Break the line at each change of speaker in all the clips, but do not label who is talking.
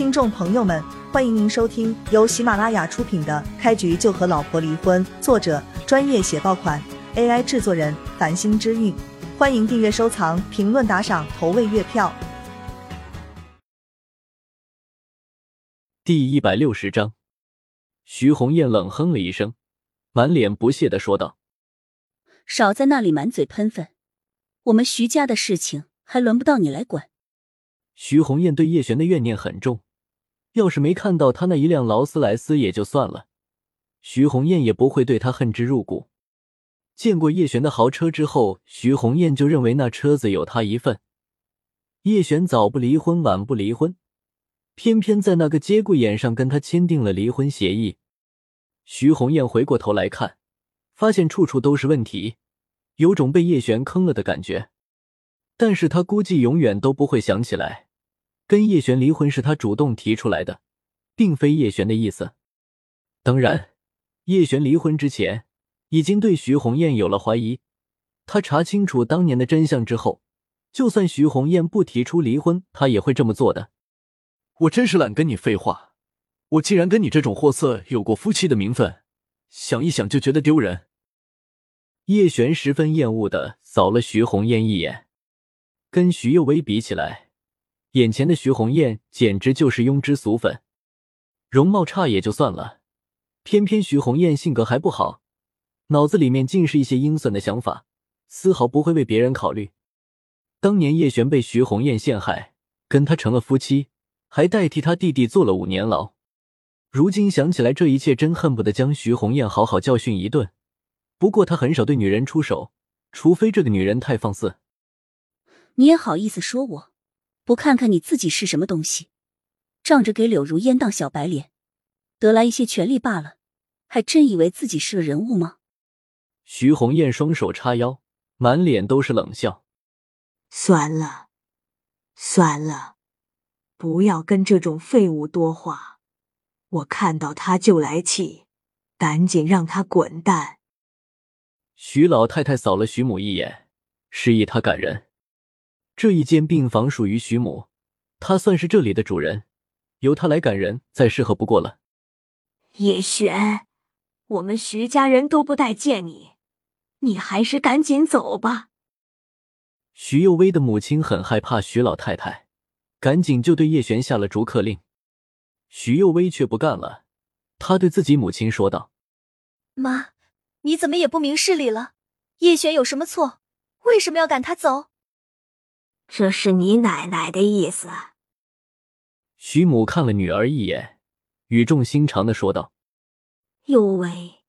听众朋友们，欢迎您收听由喜马拉雅出品的《开局就和老婆离婚》，作者专业写爆款，AI 制作人繁星之韵。欢迎订阅、收藏、评论、打赏、投喂月票。
第一百六十章，徐红艳冷哼了一声，满脸不屑的说道：“
少在那里满嘴喷粪，我们徐家的事情还轮不到你来管。”
徐红艳对叶璇的怨念很重。要是没看到他那一辆劳斯莱斯也就算了，徐红艳也不会对他恨之入骨。见过叶璇的豪车之后，徐红艳就认为那车子有他一份。叶璇早不离婚，晚不离婚，偏偏在那个节骨眼上跟他签订了离婚协议。徐红艳回过头来看，发现处处都是问题，有种被叶璇坑了的感觉。但是他估计永远都不会想起来。跟叶璇离婚是他主动提出来的，并非叶璇的意思。当然，叶璇离婚之前已经对徐红艳有了怀疑。他查清楚当年的真相之后，就算徐红艳不提出离婚，他也会这么做的。
我真是懒跟你废话，我竟然跟你这种货色有过夫妻的名分，想一想就觉得丢人。
叶璇十分厌恶的扫了徐红艳一眼，跟徐幼薇比起来。眼前的徐红艳简直就是庸脂俗粉，容貌差也就算了，偏偏徐红艳性格还不好，脑子里面尽是一些阴损的想法，丝毫不会为别人考虑。当年叶璇被徐红艳陷害，跟他成了夫妻，还代替他弟弟坐了五年牢。如今想起来这一切，真恨不得将徐红艳好好教训一顿。不过他很少对女人出手，除非这个女人太放肆。
你也好意思说我？不看看你自己是什么东西，仗着给柳如烟当小白脸，得来一些权利罢了，还真以为自己是个人物吗？
徐红艳双手叉腰，满脸都是冷笑。
算了，算了，不要跟这种废物多话。我看到他就来气，赶紧让他滚蛋。
徐老太太扫了徐母一眼，示意他赶人。这一间病房属于徐母，她算是这里的主人，由她来赶人再适合不过了。
叶璇，我们徐家人都不待见你，你还是赶紧走吧。
徐幼薇的母亲很害怕徐老太太，赶紧就对叶璇下了逐客令。徐幼薇却不干了，她对自己母亲说道：“
妈，你怎么也不明事理了？叶璇有什么错？为什么要赶他走？”
这是你奶奶的意思。
徐母看了女儿一眼，语重心长的说道：“
幼薇，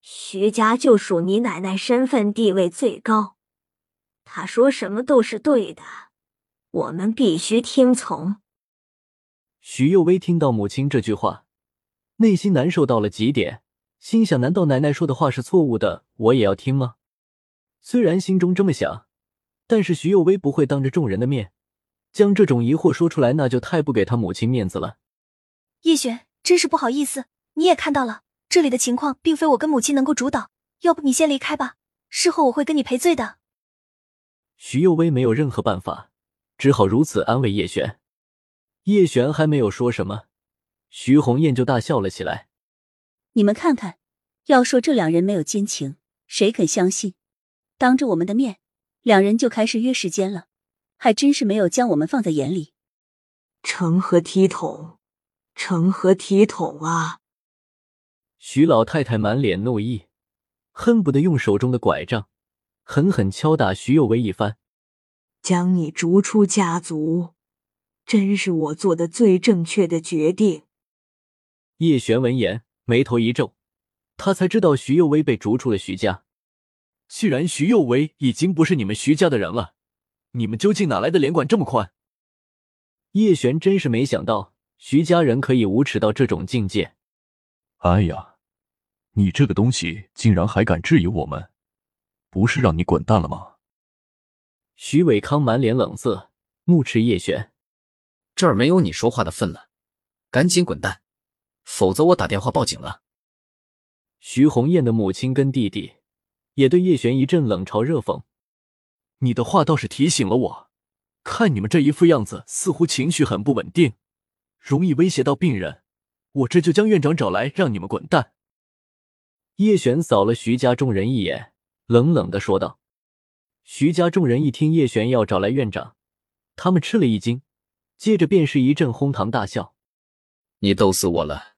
徐家就属你奶奶身份地位最高，她说什么都是对的，我们必须听从。”
徐幼薇听到母亲这句话，内心难受到了极点，心想：难道奶奶说的话是错误的？我也要听吗？虽然心中这么想。但是徐幼薇不会当着众人的面将这种疑惑说出来，那就太不给他母亲面子了。
叶璇，真是不好意思，你也看到了，这里的情况并非我跟母亲能够主导，要不你先离开吧，事后我会跟你赔罪的。
徐幼薇没有任何办法，只好如此安慰叶璇。叶璇还没有说什么，徐红艳就大笑了起来。
你们看看，要说这两人没有奸情，谁肯相信？当着我们的面。两人就开始约时间了，还真是没有将我们放在眼里。
成何体统？成何体统啊！
徐老太太满脸怒意，恨不得用手中的拐杖狠狠敲打徐有为一番。
将你逐出家族，真是我做的最正确的决定。
叶璇闻言，眉头一皱，他才知道徐有为被逐出了徐家。
既然徐幼为已经不是你们徐家的人了，你们究竟哪来的脸管这么宽？
叶璇真是没想到徐家人可以无耻到这种境界。
哎呀，你这个东西竟然还敢质疑我们，不是让你滚蛋了吗？
徐伟康满脸冷色，怒斥叶璇：“
这儿没有你说话的份了，赶紧滚蛋，否则我打电话报警了。”
徐红艳的母亲跟弟弟。也对叶璇一阵冷嘲热讽。
你的话倒是提醒了我，看你们这一副样子，似乎情绪很不稳定。容易威胁到病人，我这就将院长找来，让你们滚蛋。
叶璇扫了徐家众人一眼，冷冷的说道。徐家众人一听叶璇要找来院长，他们吃了一惊，接着便是一阵哄堂大笑。
你逗死我了！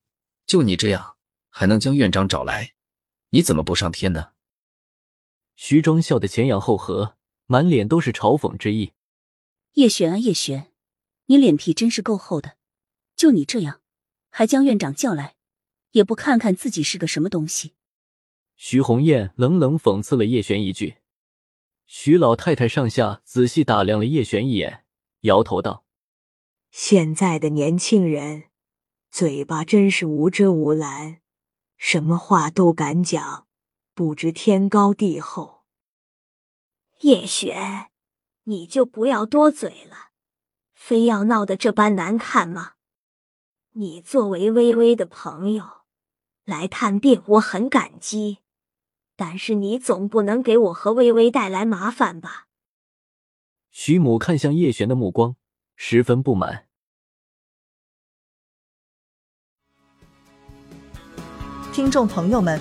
就你这样，还能将院长找来？你怎么不上天呢？
徐庄笑得前仰后合，满脸都是嘲讽之意。
叶璇啊，叶璇，你脸皮真是够厚的！就你这样，还将院长叫来，也不看看自己是个什么东西。
徐红艳冷冷讽刺了叶璇一句。徐老太太上下仔细打量了叶璇一眼，摇头道：“
现在的年轻人，嘴巴真是无遮无拦，什么话都敢讲，不知天高地厚。”
叶璇，你就不要多嘴了，非要闹得这般难看吗？你作为微微的朋友来探病，我很感激。但是你总不能给我和微微带来麻烦吧？
徐母看向叶璇的目光十分不满。
听众朋友们，